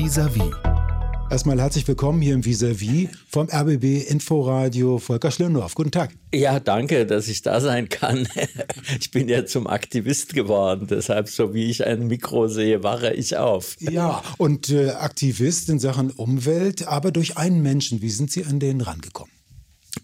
Vis-à-vis. Erstmal herzlich willkommen hier im Vis-à-vis vom RBB Inforadio Volker Schlöndorff. Guten Tag. Ja, danke, dass ich da sein kann. Ich bin ja zum Aktivist geworden, deshalb, so wie ich ein Mikro sehe, wache ich auf. Ja, und äh, Aktivist in Sachen Umwelt, aber durch einen Menschen. Wie sind Sie an den rangekommen?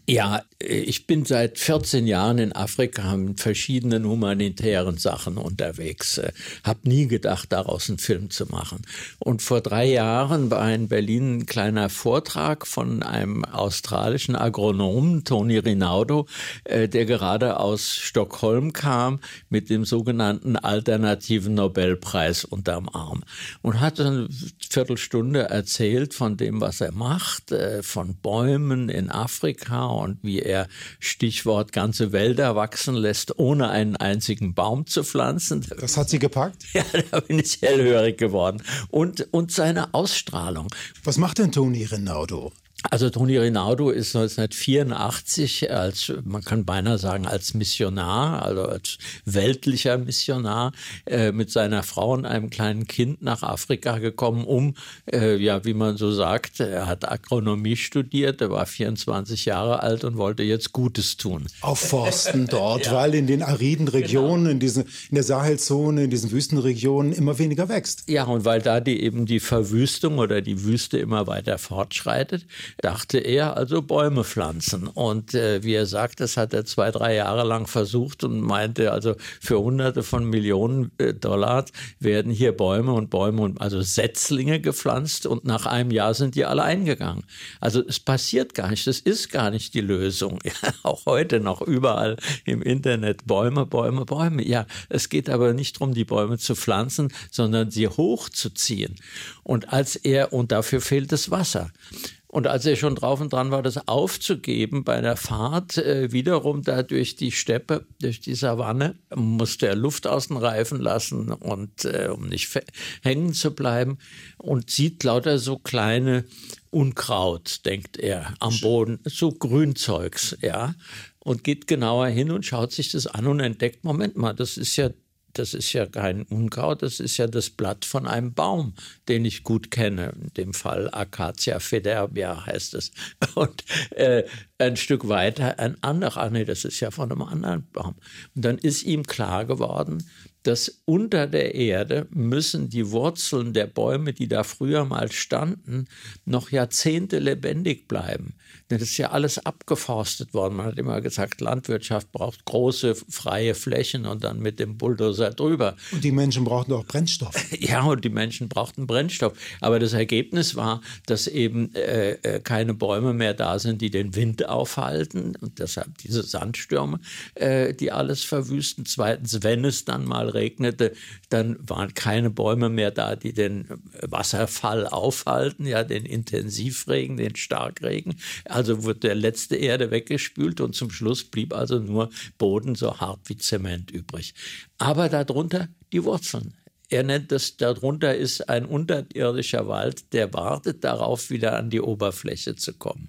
Ja, ich bin seit 14 Jahren in Afrika mit verschiedenen humanitären Sachen unterwegs. Hab nie gedacht, daraus einen Film zu machen. Und vor drei Jahren war in Berlin ein kleiner Vortrag von einem australischen Agronomen, Tony Rinaldo, äh, der gerade aus Stockholm kam mit dem sogenannten alternativen Nobelpreis unterm Arm und hat eine Viertelstunde erzählt von dem, was er macht, äh, von Bäumen in Afrika und wie er Stichwort ganze Wälder wachsen lässt, ohne einen einzigen Baum zu pflanzen. Das hat Sie gepackt? Ja, da bin ich hellhörig geworden. Und, und seine Ausstrahlung. Was macht denn Toni Rinaldo? Also Toni Rinaldo ist 1984 als, man kann beinahe sagen, als Missionar, also als weltlicher Missionar, äh, mit seiner Frau und einem kleinen Kind nach Afrika gekommen, um, äh, ja, wie man so sagt, er hat Agronomie studiert, er war 24 Jahre alt und wollte jetzt Gutes tun. Aufforsten dort, ja. weil in den ariden Regionen, genau. in, diesen, in der Sahelzone, in diesen Wüstenregionen immer weniger wächst. Ja, und weil da die eben die Verwüstung oder die Wüste immer weiter fortschreitet, dachte er, also Bäume pflanzen. Und äh, wie er sagt, das hat er zwei, drei Jahre lang versucht und meinte, also für hunderte von Millionen äh, Dollar werden hier Bäume und Bäume und also Setzlinge gepflanzt und nach einem Jahr sind die alle eingegangen. Also es passiert gar nicht, das ist gar nicht die Lösung. Ja, auch heute noch überall im Internet Bäume, Bäume, Bäume. Ja, es geht aber nicht darum, die Bäume zu pflanzen, sondern sie hochzuziehen. Und als er, und dafür fehlt das Wasser. Und als er schon drauf und dran war, das aufzugeben bei der Fahrt, äh, wiederum da durch die Steppe, durch die Savanne, musste er Luft aus den Reifen lassen und äh, um nicht hängen zu bleiben und sieht lauter so kleine Unkraut, denkt er, am Boden, so Grünzeugs, ja. Und geht genauer hin und schaut sich das an und entdeckt, Moment mal, das ist ja das ist ja kein Unkraut, das ist ja das Blatt von einem Baum, den ich gut kenne. In dem Fall Acacia federbia heißt es. Und äh, ein Stück weiter ein anderer, ah nee, das ist ja von einem anderen Baum. Und dann ist ihm klar geworden, dass unter der Erde müssen die Wurzeln der Bäume, die da früher mal standen, noch Jahrzehnte lebendig bleiben. Denn das ist ja alles abgeforstet worden. Man hat immer gesagt, Landwirtschaft braucht große freie Flächen und dann mit dem Bulldozer drüber. Und die Menschen brauchten auch Brennstoff. Ja, und die Menschen brauchten Brennstoff. Aber das Ergebnis war, dass eben äh, äh keine Bäume mehr da sind, die den Wind aufhalten und deshalb diese Sandstürme, äh, die alles verwüsten. Zweitens, wenn es dann mal regnete, dann waren keine Bäume mehr da, die den Wasserfall aufhalten, ja, den Intensivregen, den Starkregen. Also wurde der letzte Erde weggespült und zum Schluss blieb also nur Boden so hart wie Zement übrig. Aber darunter die Wurzeln. Er nennt das, darunter ist ein unterirdischer Wald, der wartet darauf, wieder an die Oberfläche zu kommen.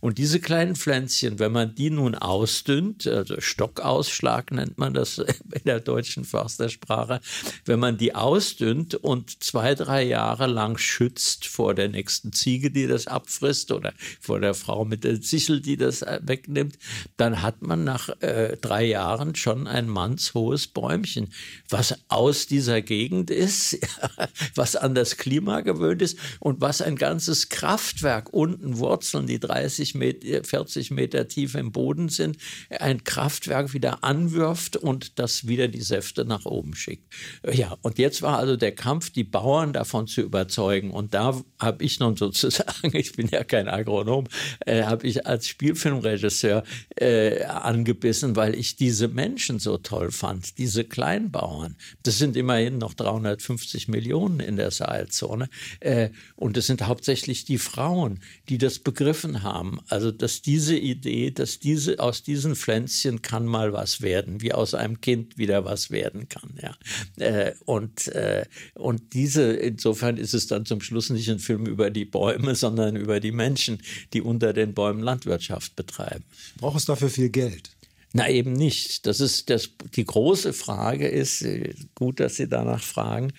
Und diese kleinen Pflänzchen, wenn man die nun ausdünnt, also Stockausschlag nennt man das in der deutschen Förstersprache, wenn man die ausdünnt und zwei, drei Jahre lang schützt vor der nächsten Ziege, die das abfrisst oder vor der Frau mit der Sichel, die das äh, wegnimmt, dann hat man nach äh, drei Jahren schon ein mannshohes Bäumchen, was aus dieser Gegend Gegend ist, was an das Klima gewöhnt ist und was ein ganzes Kraftwerk unten Wurzeln, die 30 Meter, 40 Meter tief im Boden sind, ein Kraftwerk wieder anwirft und das wieder die Säfte nach oben schickt. Ja, und jetzt war also der Kampf, die Bauern davon zu überzeugen. Und da habe ich nun sozusagen, ich bin ja kein Agronom, äh, habe ich als Spielfilmregisseur äh, angebissen, weil ich diese Menschen so toll fand, diese Kleinbauern. Das sind immerhin noch 350 Millionen in der Sahelzone. Äh, und es sind hauptsächlich die Frauen, die das begriffen haben. Also, dass diese Idee, dass diese, aus diesen Pflänzchen kann mal was werden, wie aus einem Kind wieder was werden kann. Ja. Äh, und, äh, und diese, insofern ist es dann zum Schluss nicht ein Film über die Bäume, sondern über die Menschen, die unter den Bäumen Landwirtschaft betreiben. Braucht es dafür viel Geld? Na eben nicht. Das ist das, die große Frage ist, äh, gut, dass Sie danach fragen,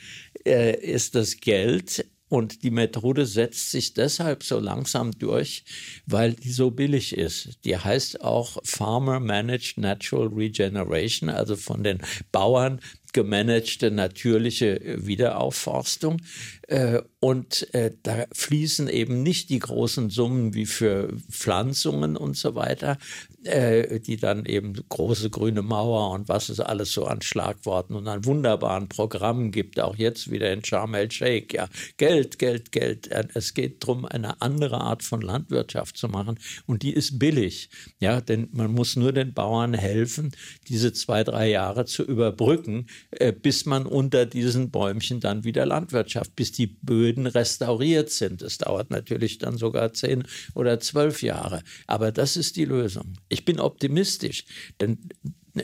äh, ist das Geld Und die Methode setzt sich deshalb so langsam durch, weil die so billig ist. Die heißt auch Farmer Managed Natural Regeneration, also von den Bauern gemanagte natürliche Wiederaufforstung. Äh, und äh, da fließen eben nicht die großen Summen wie für Pflanzungen und so weiter, äh, die dann eben große grüne Mauer und was es alles so an Schlagworten und an wunderbaren Programmen gibt, auch jetzt wieder in Sharm el-Sheikh. Ja, Geld, Geld, Geld. Es geht darum, eine andere Art von Landwirtschaft zu machen und die ist billig. Ja, denn man muss nur den Bauern helfen, diese zwei, drei Jahre zu überbrücken, bis man unter diesen Bäumchen dann wieder Landwirtschaft, bis die Böden restauriert sind. Das dauert natürlich dann sogar zehn oder zwölf Jahre. Aber das ist die Lösung. Ich bin optimistisch, denn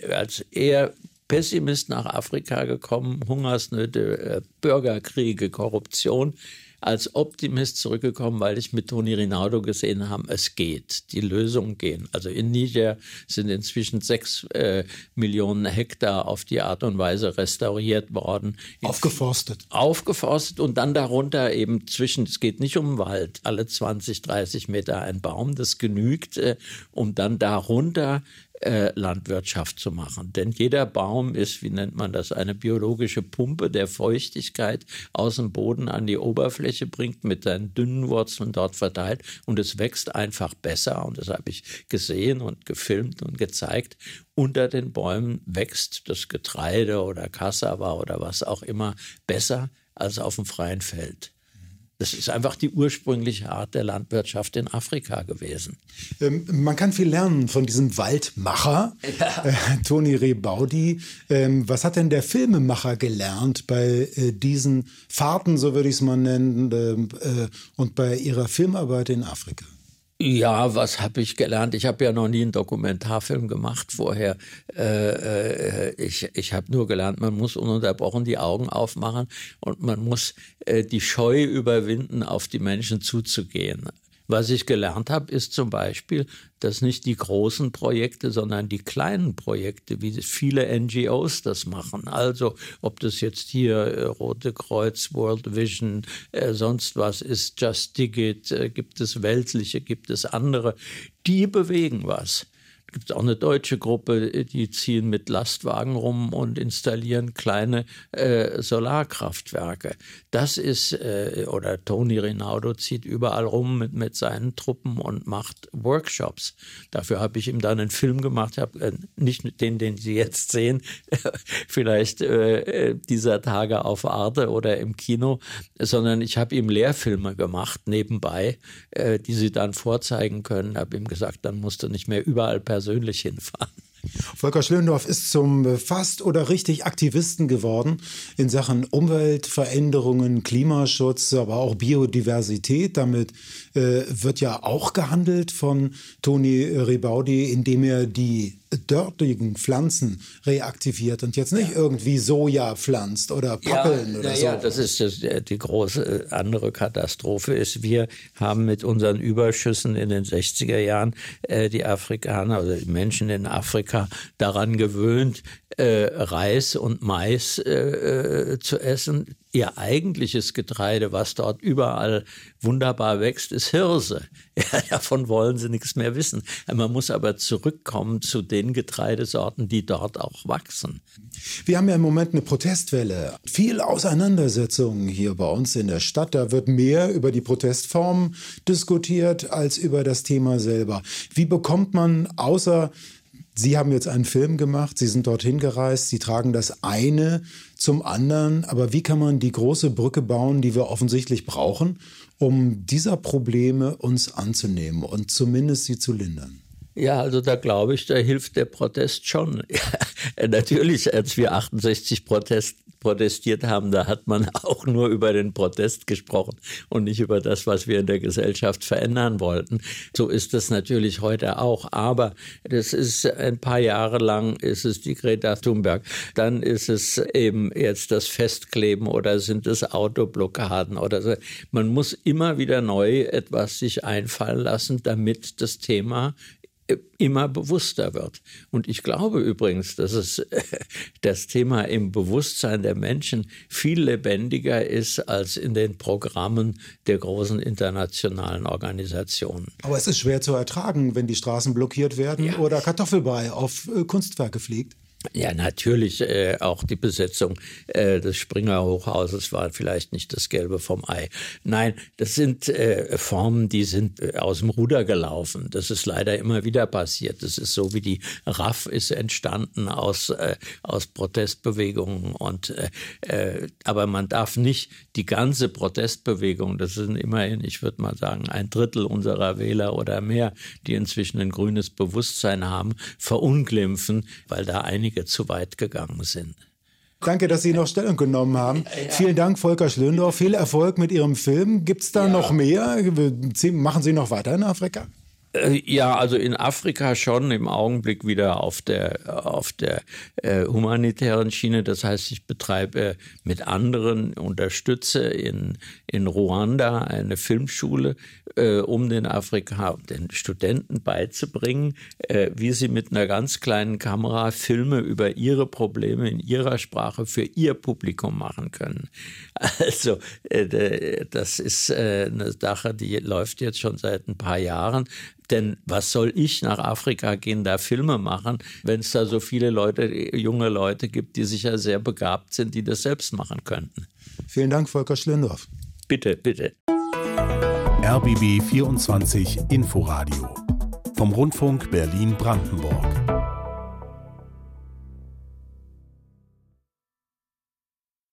als eher Pessimist nach Afrika gekommen, Hungersnöte, äh, Bürgerkriege, Korruption als Optimist zurückgekommen, weil ich mit Toni Rinaldo gesehen habe, es geht, die Lösungen gehen. Also in Niger sind inzwischen sechs äh, Millionen Hektar auf die Art und Weise restauriert worden. Aufgeforstet. Aufgeforstet und dann darunter eben zwischen, es geht nicht um Wald, alle 20, 30 Meter ein Baum, das genügt, äh, um dann darunter äh, Landwirtschaft zu machen. Denn jeder Baum ist, wie nennt man das, eine biologische Pumpe der Feuchtigkeit aus dem Boden an die Oberfläche bringt, mit seinen dünnen Wurzeln dort verteilt und es wächst einfach besser. Und das habe ich gesehen und gefilmt und gezeigt. Unter den Bäumen wächst das Getreide oder Cassava oder was auch immer besser als auf dem freien Feld. Das ist einfach die ursprüngliche Art der Landwirtschaft in Afrika gewesen. Ähm, man kann viel lernen von diesem Waldmacher, ja. äh, Toni Rebaudi. Ähm, was hat denn der Filmemacher gelernt bei äh, diesen Fahrten, so würde ich es mal nennen, ähm, äh, und bei ihrer Filmarbeit in Afrika? Ja, was habe ich gelernt? Ich habe ja noch nie einen Dokumentarfilm gemacht vorher. Äh, äh, ich ich habe nur gelernt, man muss ununterbrochen die Augen aufmachen und man muss äh, die Scheu überwinden, auf die Menschen zuzugehen. Was ich gelernt habe, ist zum Beispiel, dass nicht die großen Projekte, sondern die kleinen Projekte, wie viele NGOs das machen. Also ob das jetzt hier äh, Rote Kreuz, World Vision, äh, sonst was ist, Just Dig It, äh, gibt es weltliche, gibt es andere, die bewegen was gibt es auch eine deutsche Gruppe, die ziehen mit Lastwagen rum und installieren kleine äh, Solarkraftwerke. Das ist, äh, oder Toni Rinaldo zieht überall rum mit, mit seinen Truppen und macht Workshops. Dafür habe ich ihm dann einen Film gemacht, habe äh, nicht den, den Sie jetzt sehen, vielleicht äh, dieser Tage auf Arte oder im Kino, sondern ich habe ihm Lehrfilme gemacht nebenbei, äh, die Sie dann vorzeigen können. Habe ihm gesagt, dann musst du nicht mehr überall per persönlich hinfahren. Volker Schlöndorff ist zum fast oder richtig Aktivisten geworden in Sachen Umweltveränderungen, Klimaschutz, aber auch Biodiversität. Damit äh, wird ja auch gehandelt von Toni Ribaudi, indem er die dortigen Pflanzen reaktiviert und jetzt nicht ja. irgendwie Soja pflanzt oder Pappeln ja, oder so. Ja, das ist das, die große äh, andere Katastrophe ist, wir haben mit unseren Überschüssen in den 60er Jahren äh, die Afrikaner oder die Menschen in Afrika daran gewöhnt, äh, Reis und Mais äh, äh, zu essen. Ihr eigentliches Getreide, was dort überall wunderbar wächst, ist Hirse. Ja, davon wollen sie nichts mehr wissen. Man muss aber zurückkommen zu den Getreidesorten, die dort auch wachsen. Wir haben ja im Moment eine Protestwelle. Viel Auseinandersetzungen hier bei uns in der Stadt. Da wird mehr über die Protestformen diskutiert als über das Thema selber. Wie bekommt man außer Sie haben jetzt einen Film gemacht, Sie sind dorthin gereist, Sie tragen das eine zum anderen, aber wie kann man die große Brücke bauen, die wir offensichtlich brauchen, um dieser Probleme uns anzunehmen und zumindest sie zu lindern? Ja, also da glaube ich, da hilft der Protest schon. Natürlich, als wir 68 Protest, protestiert haben, da hat man auch nur über den Protest gesprochen und nicht über das, was wir in der Gesellschaft verändern wollten. So ist es natürlich heute auch. Aber das ist ein paar Jahre lang ist es die Greta Thunberg. Dann ist es eben jetzt das Festkleben oder sind es Autoblockaden oder so. Man muss immer wieder neu etwas sich einfallen lassen, damit das Thema immer bewusster wird. Und ich glaube übrigens, dass es das Thema im Bewusstsein der Menschen viel lebendiger ist als in den Programmen der großen internationalen Organisationen. Aber es ist schwer zu ertragen, wenn die Straßen blockiert werden ja. oder Kartoffelbrei auf äh, Kunstwerke fliegt. Ja, natürlich äh, auch die Besetzung äh, des Springer Hochhauses war vielleicht nicht das Gelbe vom Ei. Nein, das sind äh, Formen, die sind äh, aus dem Ruder gelaufen. Das ist leider immer wieder passiert. Das ist so wie die RAF ist entstanden aus, äh, aus Protestbewegungen. Und, äh, äh, aber man darf nicht die ganze Protestbewegung, das sind immerhin, ich würde mal sagen, ein Drittel unserer Wähler oder mehr, die inzwischen ein grünes Bewusstsein haben, verunglimpfen, weil da einige einige zu weit gegangen sind. Danke, dass Sie noch Stellung genommen haben. Ja. Vielen Dank, Volker Schlöndorf. Viel Erfolg mit Ihrem Film. Gibt es da ja. noch mehr? Machen Sie noch weiter in Afrika? Äh, ja, also in Afrika schon im Augenblick wieder auf der, auf der äh, humanitären Schiene. Das heißt, ich betreibe mit anderen, unterstütze in, in Ruanda eine Filmschule, äh, um den Afrika, den Studenten beizubringen, äh, wie sie mit einer ganz kleinen Kamera Filme über ihre Probleme in ihrer Sprache für ihr Publikum machen können. Also, äh, das ist äh, eine Sache, die läuft jetzt schon seit ein paar Jahren. Denn was soll ich nach Afrika gehen, da Filme machen, wenn es da so viele Leute, junge Leute gibt, die sicher sehr begabt sind, die das selbst machen könnten. Vielen Dank, Volker Schlendorf. Bitte, bitte. RBB 24 Inforadio vom Rundfunk Berlin-Brandenburg.